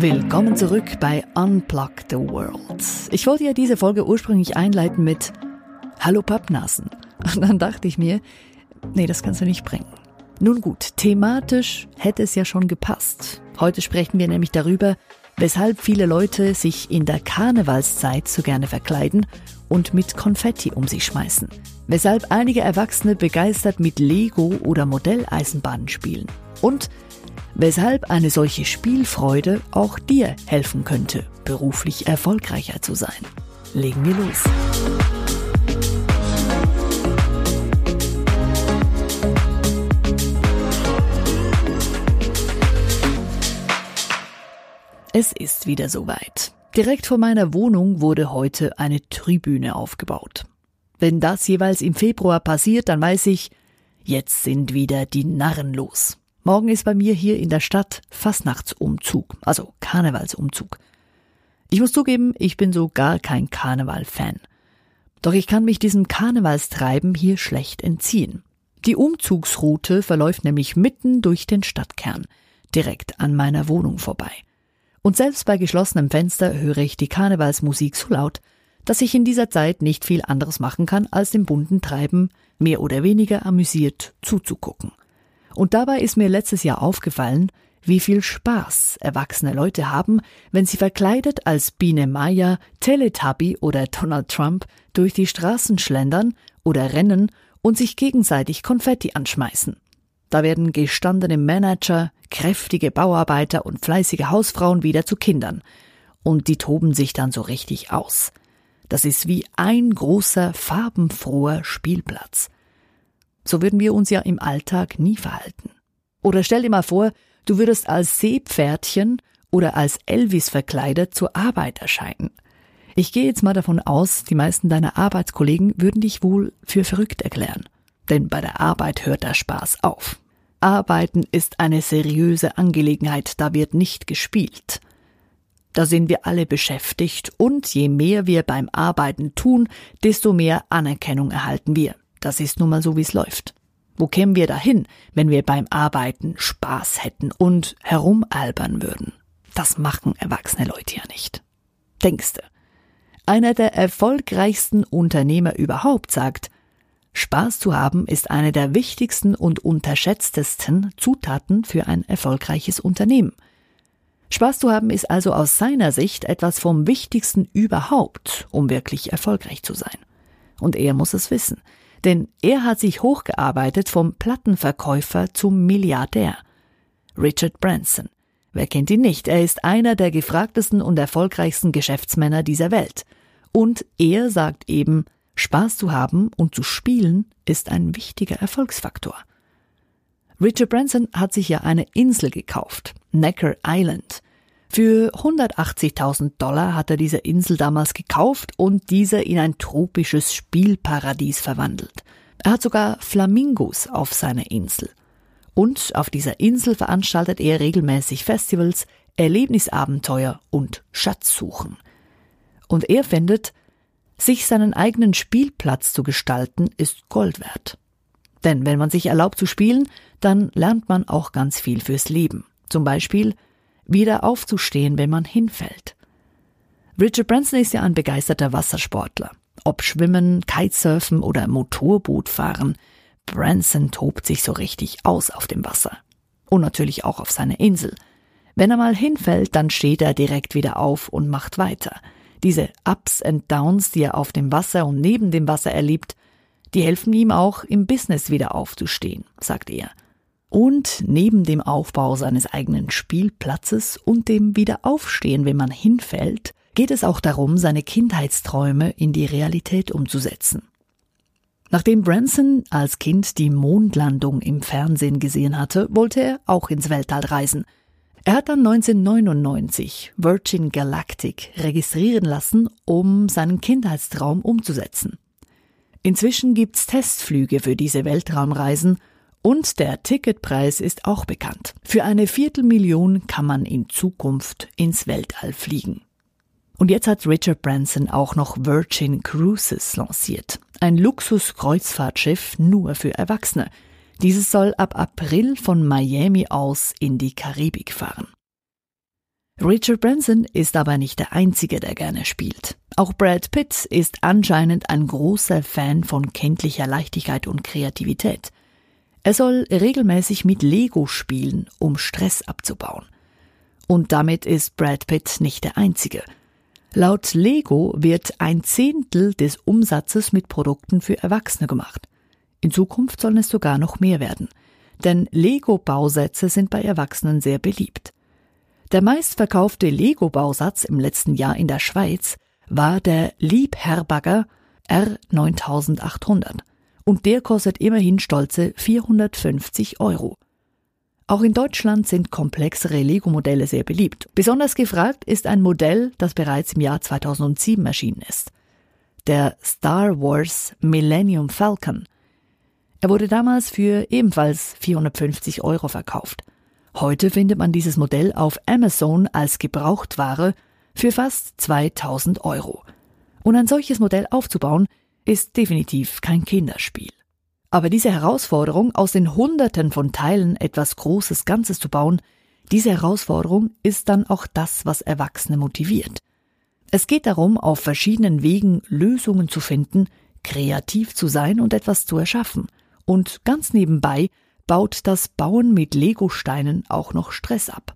Willkommen zurück bei Unplug the World. Ich wollte ja diese Folge ursprünglich einleiten mit Hallo Pappnasen. Und dann dachte ich mir, nee, das kannst du nicht bringen. Nun gut, thematisch hätte es ja schon gepasst. Heute sprechen wir nämlich darüber, weshalb viele Leute sich in der Karnevalszeit so gerne verkleiden und mit Konfetti um sich schmeißen. Weshalb einige Erwachsene begeistert mit Lego oder Modelleisenbahnen spielen. Und weshalb eine solche Spielfreude auch dir helfen könnte, beruflich erfolgreicher zu sein. Legen wir los. Es ist wieder soweit. Direkt vor meiner Wohnung wurde heute eine Tribüne aufgebaut. Wenn das jeweils im Februar passiert, dann weiß ich, jetzt sind wieder die Narren los. Morgen ist bei mir hier in der Stadt Fastnachtsumzug, also Karnevalsumzug. Ich muss zugeben, ich bin so gar kein Karneval-Fan. Doch ich kann mich diesem Karnevalstreiben hier schlecht entziehen. Die Umzugsroute verläuft nämlich mitten durch den Stadtkern, direkt an meiner Wohnung vorbei. Und selbst bei geschlossenem Fenster höre ich die Karnevalsmusik so laut, dass ich in dieser Zeit nicht viel anderes machen kann, als dem bunten Treiben mehr oder weniger amüsiert zuzugucken. Und dabei ist mir letztes Jahr aufgefallen, wie viel Spaß erwachsene Leute haben, wenn sie verkleidet als Biene Maya, Teletubby oder Donald Trump durch die Straßen schlendern oder rennen und sich gegenseitig Konfetti anschmeißen. Da werden gestandene Manager, kräftige Bauarbeiter und fleißige Hausfrauen wieder zu Kindern. Und die toben sich dann so richtig aus. Das ist wie ein großer, farbenfroher Spielplatz. So würden wir uns ja im Alltag nie verhalten. Oder stell dir mal vor, du würdest als Seepferdchen oder als Elvis verkleidet zur Arbeit erscheinen. Ich gehe jetzt mal davon aus, die meisten deiner Arbeitskollegen würden dich wohl für verrückt erklären. Denn bei der Arbeit hört der Spaß auf. Arbeiten ist eine seriöse Angelegenheit, da wird nicht gespielt. Da sind wir alle beschäftigt und je mehr wir beim Arbeiten tun, desto mehr Anerkennung erhalten wir. Das ist nun mal so, wie es läuft. Wo kämen wir dahin, wenn wir beim Arbeiten Spaß hätten und herumalbern würden? Das machen erwachsene Leute ja nicht. Denkste. Einer der erfolgreichsten Unternehmer überhaupt sagt, Spaß zu haben ist eine der wichtigsten und unterschätztesten Zutaten für ein erfolgreiches Unternehmen. Spaß zu haben ist also aus seiner Sicht etwas vom Wichtigsten überhaupt, um wirklich erfolgreich zu sein. Und er muss es wissen, denn er hat sich hochgearbeitet vom Plattenverkäufer zum Milliardär. Richard Branson. Wer kennt ihn nicht? Er ist einer der gefragtesten und erfolgreichsten Geschäftsmänner dieser Welt. Und er sagt eben, Spaß zu haben und zu spielen ist ein wichtiger Erfolgsfaktor. Richard Branson hat sich ja eine Insel gekauft, Necker Island. Für 180.000 Dollar hat er diese Insel damals gekauft und diese in ein tropisches Spielparadies verwandelt. Er hat sogar Flamingos auf seiner Insel. Und auf dieser Insel veranstaltet er regelmäßig Festivals, Erlebnisabenteuer und Schatzsuchen. Und er findet, sich seinen eigenen Spielplatz zu gestalten, ist Gold wert. Denn wenn man sich erlaubt zu spielen, dann lernt man auch ganz viel fürs Leben. Zum Beispiel, wieder aufzustehen, wenn man hinfällt. Richard Branson ist ja ein begeisterter Wassersportler. Ob Schwimmen, Kitesurfen oder Motorbootfahren, Branson tobt sich so richtig aus auf dem Wasser. Und natürlich auch auf seiner Insel. Wenn er mal hinfällt, dann steht er direkt wieder auf und macht weiter. Diese Ups and Downs, die er auf dem Wasser und neben dem Wasser erlebt, die helfen ihm auch im Business wieder aufzustehen, sagt er. Und neben dem Aufbau seines eigenen Spielplatzes und dem Wiederaufstehen, wenn man hinfällt, geht es auch darum, seine Kindheitsträume in die Realität umzusetzen. Nachdem Branson als Kind die Mondlandung im Fernsehen gesehen hatte, wollte er auch ins Weltall reisen. Er hat dann 1999 Virgin Galactic registrieren lassen, um seinen Kindheitstraum umzusetzen. Inzwischen gibt's Testflüge für diese Weltraumreisen und der Ticketpreis ist auch bekannt. Für eine Viertelmillion kann man in Zukunft ins Weltall fliegen. Und jetzt hat Richard Branson auch noch Virgin Cruises lanciert. Ein Luxus-Kreuzfahrtschiff nur für Erwachsene. Dieses soll ab April von Miami aus in die Karibik fahren. Richard Branson ist aber nicht der Einzige, der gerne spielt. Auch Brad Pitt ist anscheinend ein großer Fan von kenntlicher Leichtigkeit und Kreativität. Er soll regelmäßig mit Lego spielen, um Stress abzubauen. Und damit ist Brad Pitt nicht der Einzige. Laut Lego wird ein Zehntel des Umsatzes mit Produkten für Erwachsene gemacht. In Zukunft sollen es sogar noch mehr werden. Denn Lego-Bausätze sind bei Erwachsenen sehr beliebt. Der meistverkaufte Lego-Bausatz im letzten Jahr in der Schweiz war der Liebherrbagger R9800 und der kostet immerhin stolze 450 Euro. Auch in Deutschland sind komplexere Lego-Modelle sehr beliebt. Besonders gefragt ist ein Modell, das bereits im Jahr 2007 erschienen ist. Der Star Wars Millennium Falcon. Er wurde damals für ebenfalls 450 Euro verkauft. Heute findet man dieses Modell auf Amazon als Gebrauchtware für fast 2000 Euro. Und ein solches Modell aufzubauen, ist definitiv kein Kinderspiel. Aber diese Herausforderung, aus den Hunderten von Teilen etwas Großes Ganzes zu bauen, diese Herausforderung ist dann auch das, was Erwachsene motiviert. Es geht darum, auf verschiedenen Wegen Lösungen zu finden, kreativ zu sein und etwas zu erschaffen. Und ganz nebenbei baut das Bauen mit Lego-Steinen auch noch Stress ab.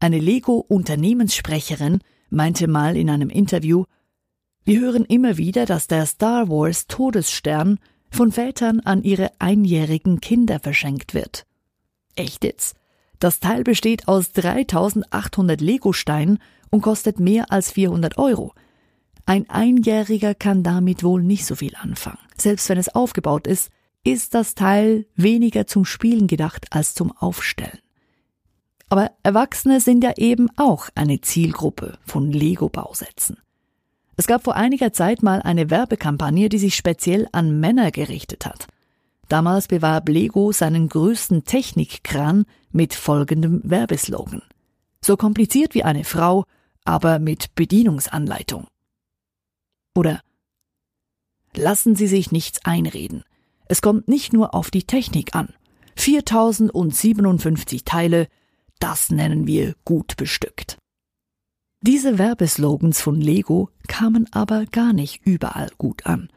Eine Lego-Unternehmenssprecherin meinte mal in einem Interview, wir hören immer wieder, dass der Star Wars Todesstern von Vätern an ihre einjährigen Kinder verschenkt wird. Echt jetzt? Das Teil besteht aus 3800 Lego-Steinen und kostet mehr als 400 Euro. Ein Einjähriger kann damit wohl nicht so viel anfangen. Selbst wenn es aufgebaut ist, ist das Teil weniger zum Spielen gedacht als zum Aufstellen. Aber Erwachsene sind ja eben auch eine Zielgruppe von Lego-Bausätzen. Es gab vor einiger Zeit mal eine Werbekampagne, die sich speziell an Männer gerichtet hat. Damals bewarb Lego seinen größten Technikkran mit folgendem Werbeslogan. So kompliziert wie eine Frau, aber mit Bedienungsanleitung. Oder Lassen Sie sich nichts einreden. Es kommt nicht nur auf die Technik an. 4057 Teile, das nennen wir gut bestückt. Diese Werbeslogans von Lego kamen aber gar nicht überall gut an.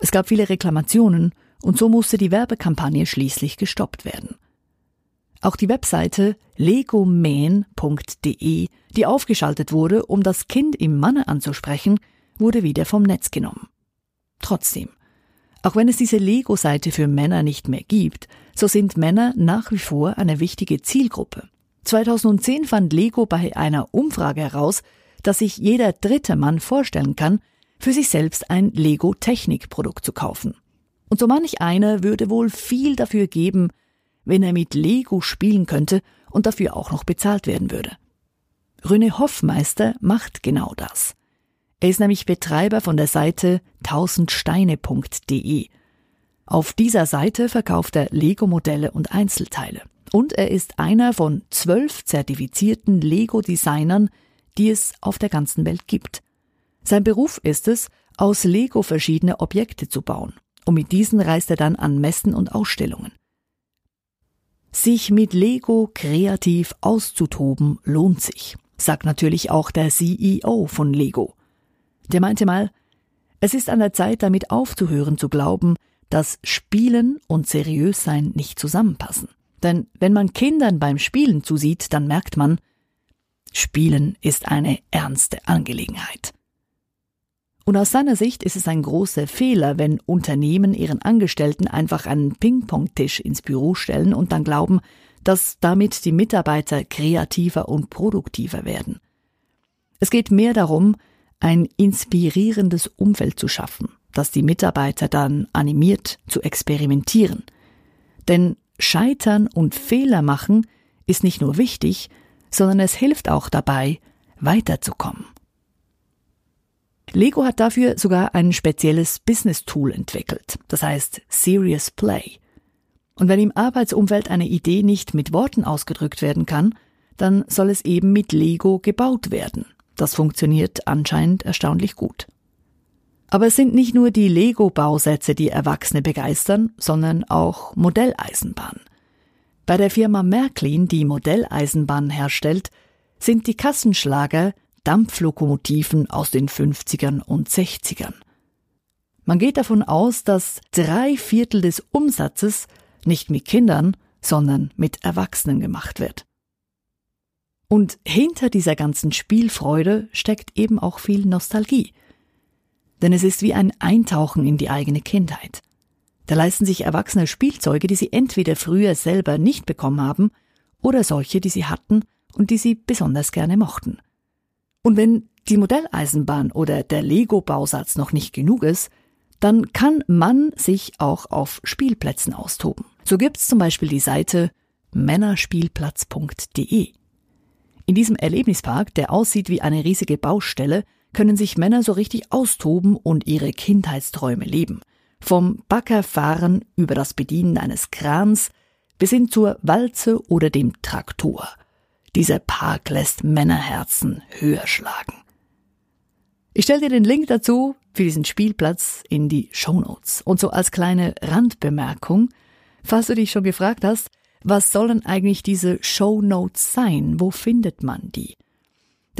Es gab viele Reklamationen und so musste die Werbekampagne schließlich gestoppt werden. Auch die Webseite legoman.de, die aufgeschaltet wurde, um das Kind im Manne anzusprechen, wurde wieder vom Netz genommen. Trotzdem, auch wenn es diese Lego-Seite für Männer nicht mehr gibt, so sind Männer nach wie vor eine wichtige Zielgruppe. 2010 fand Lego bei einer Umfrage heraus, dass sich jeder dritte Mann vorstellen kann, für sich selbst ein Lego-Technikprodukt zu kaufen. Und so manch einer würde wohl viel dafür geben, wenn er mit Lego spielen könnte und dafür auch noch bezahlt werden würde. Röne Hoffmeister macht genau das. Er ist nämlich Betreiber von der Seite tausendsteine.de. Auf dieser Seite verkauft er Lego-Modelle und Einzelteile. Und er ist einer von zwölf zertifizierten Lego-Designern, die es auf der ganzen Welt gibt. Sein Beruf ist es, aus Lego verschiedene Objekte zu bauen. Und mit diesen reist er dann an Messen und Ausstellungen. Sich mit Lego kreativ auszutoben lohnt sich, sagt natürlich auch der CEO von Lego. Der meinte mal, es ist an der Zeit, damit aufzuhören zu glauben, dass Spielen und Seriössein nicht zusammenpassen. Denn wenn man Kindern beim Spielen zusieht, dann merkt man, Spielen ist eine ernste Angelegenheit. Und aus seiner Sicht ist es ein großer Fehler, wenn Unternehmen ihren Angestellten einfach einen Ping-Pong-Tisch ins Büro stellen und dann glauben, dass damit die Mitarbeiter kreativer und produktiver werden. Es geht mehr darum, ein inspirierendes Umfeld zu schaffen, das die Mitarbeiter dann animiert zu experimentieren. Denn Scheitern und Fehler machen ist nicht nur wichtig, sondern es hilft auch dabei, weiterzukommen. Lego hat dafür sogar ein spezielles Business-Tool entwickelt, das heißt Serious Play. Und wenn im Arbeitsumfeld eine Idee nicht mit Worten ausgedrückt werden kann, dann soll es eben mit Lego gebaut werden. Das funktioniert anscheinend erstaunlich gut. Aber es sind nicht nur die Lego-Bausätze, die Erwachsene begeistern, sondern auch Modelleisenbahnen. Bei der Firma Märklin, die Modelleisenbahnen herstellt, sind die Kassenschlager Dampflokomotiven aus den 50ern und 60ern. Man geht davon aus, dass drei Viertel des Umsatzes nicht mit Kindern, sondern mit Erwachsenen gemacht wird. Und hinter dieser ganzen Spielfreude steckt eben auch viel Nostalgie. Denn es ist wie ein Eintauchen in die eigene Kindheit. Da leisten sich Erwachsene Spielzeuge, die sie entweder früher selber nicht bekommen haben oder solche, die sie hatten und die sie besonders gerne mochten. Und wenn die Modelleisenbahn oder der Lego-Bausatz noch nicht genug ist, dann kann man sich auch auf Spielplätzen austoben. So gibt's zum Beispiel die Seite männerspielplatz.de. In diesem Erlebnispark, der aussieht wie eine riesige Baustelle, können sich Männer so richtig austoben und ihre Kindheitsträume leben. Vom Baggerfahren über das Bedienen eines Krans bis hin zur Walze oder dem Traktor. Dieser Park lässt Männerherzen höher schlagen. Ich stelle dir den Link dazu für diesen Spielplatz in die Shownotes. Und so als kleine Randbemerkung, falls du dich schon gefragt hast, was sollen eigentlich diese Shownotes sein? Wo findet man die?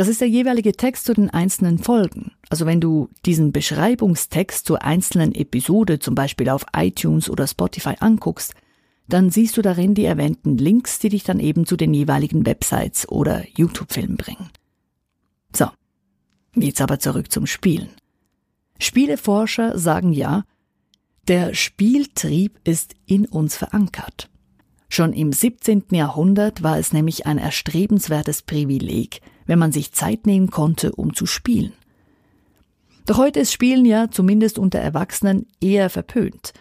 Das ist der jeweilige Text zu den einzelnen Folgen. Also wenn du diesen Beschreibungstext zur einzelnen Episode zum Beispiel auf iTunes oder Spotify anguckst, dann siehst du darin die erwähnten Links, die dich dann eben zu den jeweiligen Websites oder YouTube-Filmen bringen. So, jetzt aber zurück zum Spielen. Spieleforscher sagen ja, der Spieltrieb ist in uns verankert. Schon im 17. Jahrhundert war es nämlich ein erstrebenswertes Privileg, wenn man sich Zeit nehmen konnte, um zu spielen. Doch heute ist Spielen ja zumindest unter Erwachsenen eher verpönt.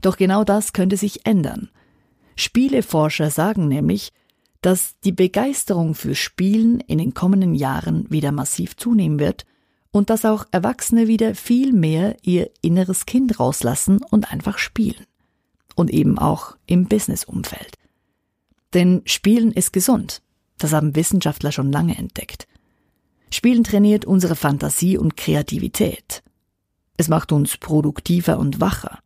Doch genau das könnte sich ändern. Spieleforscher sagen nämlich, dass die Begeisterung für Spielen in den kommenden Jahren wieder massiv zunehmen wird und dass auch Erwachsene wieder viel mehr ihr inneres Kind rauslassen und einfach spielen. Und eben auch im Businessumfeld. Denn Spielen ist gesund. Das haben Wissenschaftler schon lange entdeckt. Spielen trainiert unsere Fantasie und Kreativität. Es macht uns produktiver und wacher.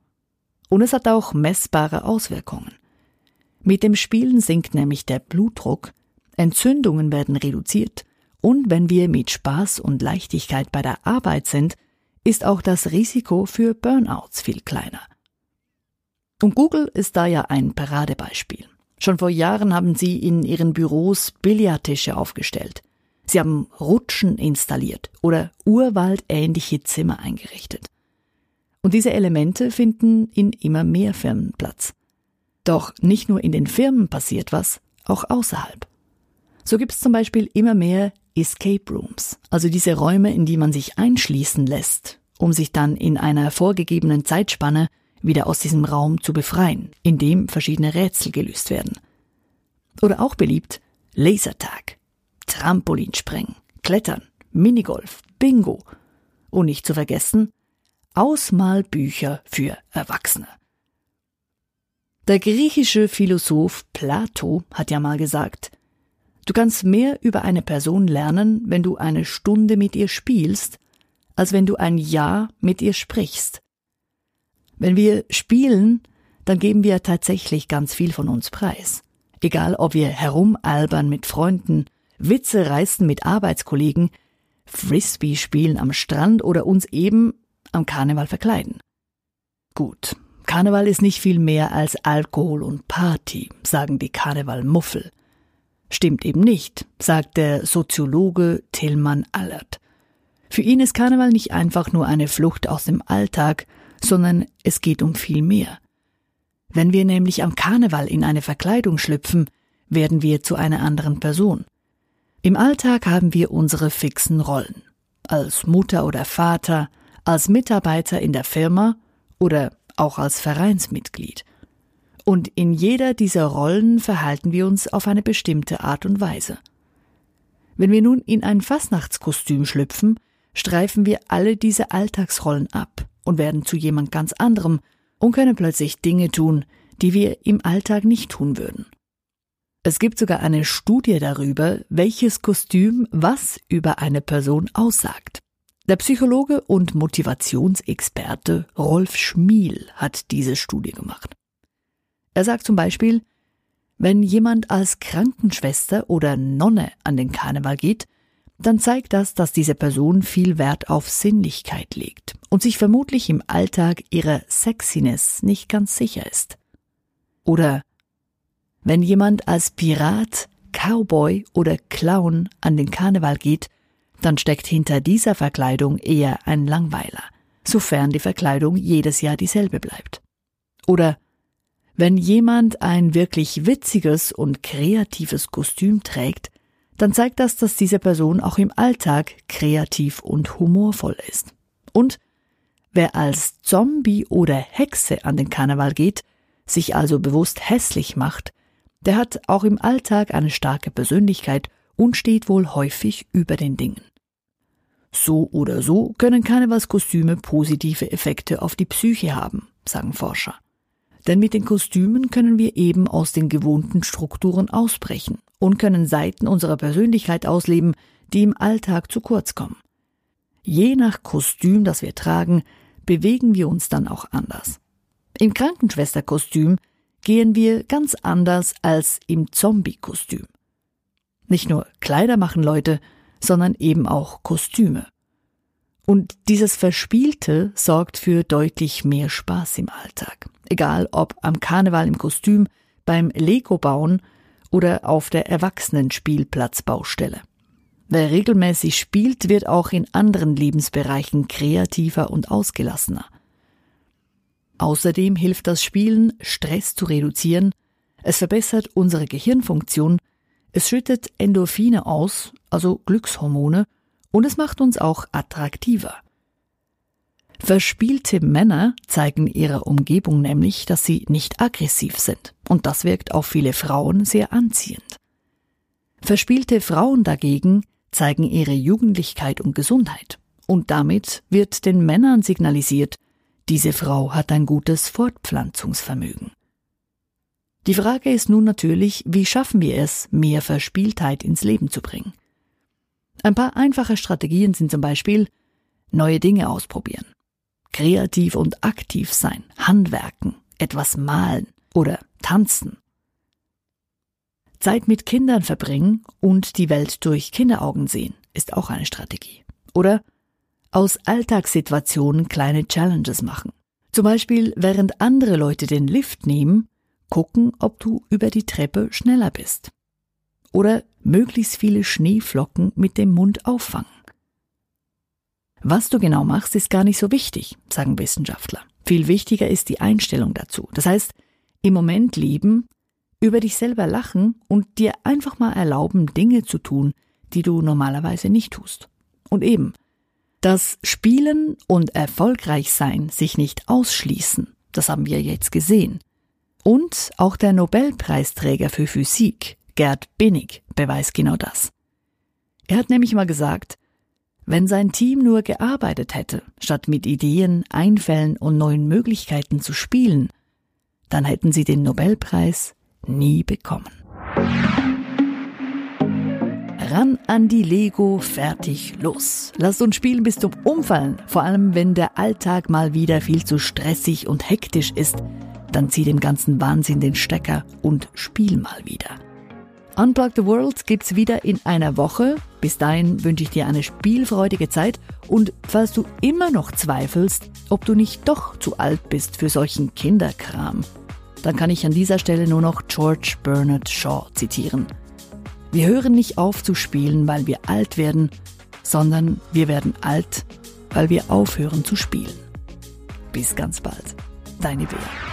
Und es hat auch messbare Auswirkungen. Mit dem Spielen sinkt nämlich der Blutdruck, Entzündungen werden reduziert und wenn wir mit Spaß und Leichtigkeit bei der Arbeit sind, ist auch das Risiko für Burnouts viel kleiner. Und Google ist da ja ein Paradebeispiel. Schon vor Jahren haben sie in ihren Büros Billardtische aufgestellt. Sie haben Rutschen installiert oder urwaldähnliche Zimmer eingerichtet. Und diese Elemente finden in immer mehr Firmen Platz. Doch nicht nur in den Firmen passiert was, auch außerhalb. So gibt es zum Beispiel immer mehr Escape Rooms, also diese Räume, in die man sich einschließen lässt, um sich dann in einer vorgegebenen Zeitspanne wieder aus diesem Raum zu befreien, in dem verschiedene Rätsel gelöst werden. Oder auch beliebt Lasertag, Trampolinspringen, Klettern, Minigolf, Bingo und nicht zu vergessen Ausmalbücher für Erwachsene. Der griechische Philosoph Plato hat ja mal gesagt, Du kannst mehr über eine Person lernen, wenn du eine Stunde mit ihr spielst, als wenn du ein Jahr mit ihr sprichst. Wenn wir spielen, dann geben wir tatsächlich ganz viel von uns preis. Egal ob wir herumalbern mit Freunden, Witze reißen mit Arbeitskollegen, Frisbee spielen am Strand oder uns eben am Karneval verkleiden. Gut, Karneval ist nicht viel mehr als Alkohol und Party, sagen die Karnevalmuffel. Stimmt eben nicht, sagt der Soziologe Tillmann Allert. Für ihn ist Karneval nicht einfach nur eine Flucht aus dem Alltag, sondern es geht um viel mehr. Wenn wir nämlich am Karneval in eine Verkleidung schlüpfen, werden wir zu einer anderen Person. Im Alltag haben wir unsere fixen Rollen. Als Mutter oder Vater, als Mitarbeiter in der Firma oder auch als Vereinsmitglied. Und in jeder dieser Rollen verhalten wir uns auf eine bestimmte Art und Weise. Wenn wir nun in ein Fastnachtskostüm schlüpfen, streifen wir alle diese Alltagsrollen ab und werden zu jemand ganz anderem und können plötzlich Dinge tun, die wir im Alltag nicht tun würden. Es gibt sogar eine Studie darüber, welches Kostüm was über eine Person aussagt. Der Psychologe und Motivationsexperte Rolf Schmiel hat diese Studie gemacht. Er sagt zum Beispiel, Wenn jemand als Krankenschwester oder Nonne an den Karneval geht, dann zeigt das, dass diese Person viel Wert auf Sinnlichkeit legt und sich vermutlich im Alltag ihrer Sexiness nicht ganz sicher ist. Oder wenn jemand als Pirat, Cowboy oder Clown an den Karneval geht, dann steckt hinter dieser Verkleidung eher ein Langweiler, sofern die Verkleidung jedes Jahr dieselbe bleibt. Oder wenn jemand ein wirklich witziges und kreatives Kostüm trägt, dann zeigt das, dass diese Person auch im Alltag kreativ und humorvoll ist. Und wer als Zombie oder Hexe an den Karneval geht, sich also bewusst hässlich macht, der hat auch im Alltag eine starke Persönlichkeit und steht wohl häufig über den Dingen. So oder so können Karnevalskostüme positive Effekte auf die Psyche haben, sagen Forscher. Denn mit den Kostümen können wir eben aus den gewohnten Strukturen ausbrechen und können Seiten unserer Persönlichkeit ausleben, die im Alltag zu kurz kommen. Je nach Kostüm, das wir tragen, bewegen wir uns dann auch anders. Im Krankenschwesterkostüm gehen wir ganz anders als im Zombie-Kostüm. Nicht nur Kleider machen Leute, sondern eben auch Kostüme. Und dieses Verspielte sorgt für deutlich mehr Spaß im Alltag. Egal ob am Karneval im Kostüm, beim Lego bauen oder auf der Erwachsenenspielplatzbaustelle. Wer regelmäßig spielt, wird auch in anderen Lebensbereichen kreativer und ausgelassener. Außerdem hilft das Spielen, Stress zu reduzieren, es verbessert unsere Gehirnfunktion, es schüttet Endorphine aus, also Glückshormone, und es macht uns auch attraktiver. Verspielte Männer zeigen ihrer Umgebung nämlich, dass sie nicht aggressiv sind, und das wirkt auf viele Frauen sehr anziehend. Verspielte Frauen dagegen zeigen ihre Jugendlichkeit und Gesundheit, und damit wird den Männern signalisiert, diese Frau hat ein gutes Fortpflanzungsvermögen. Die Frage ist nun natürlich, wie schaffen wir es, mehr Verspieltheit ins Leben zu bringen? Ein paar einfache Strategien sind zum Beispiel neue Dinge ausprobieren, kreativ und aktiv sein, handwerken, etwas malen oder tanzen. Zeit mit Kindern verbringen und die Welt durch Kinderaugen sehen ist auch eine Strategie. Oder aus Alltagssituationen kleine Challenges machen. Zum Beispiel, während andere Leute den Lift nehmen, gucken, ob du über die Treppe schneller bist. Oder möglichst viele Schneeflocken mit dem Mund auffangen. Was du genau machst, ist gar nicht so wichtig, sagen Wissenschaftler. Viel wichtiger ist die Einstellung dazu. Das heißt, im Moment leben, über dich selber lachen und dir einfach mal erlauben, Dinge zu tun, die du normalerweise nicht tust. Und eben, dass Spielen und erfolgreich sein sich nicht ausschließen, das haben wir jetzt gesehen. Und auch der Nobelpreisträger für Physik, Gerd Binnig, beweist genau das. Er hat nämlich mal gesagt, wenn sein Team nur gearbeitet hätte, statt mit Ideen, Einfällen und neuen Möglichkeiten zu spielen, dann hätten sie den Nobelpreis nie bekommen. Ran an die Lego, fertig, los. Lasst uns spielen bis zum Umfallen, vor allem wenn der Alltag mal wieder viel zu stressig und hektisch ist. Dann zieh dem ganzen Wahnsinn den Stecker und spiel mal wieder. Unplug the World gibt's wieder in einer Woche. Bis dahin wünsche ich dir eine spielfreudige Zeit und falls du immer noch zweifelst, ob du nicht doch zu alt bist für solchen Kinderkram, dann kann ich an dieser Stelle nur noch George Bernard Shaw zitieren. Wir hören nicht auf zu spielen, weil wir alt werden, sondern wir werden alt, weil wir aufhören zu spielen. Bis ganz bald. Deine Bea.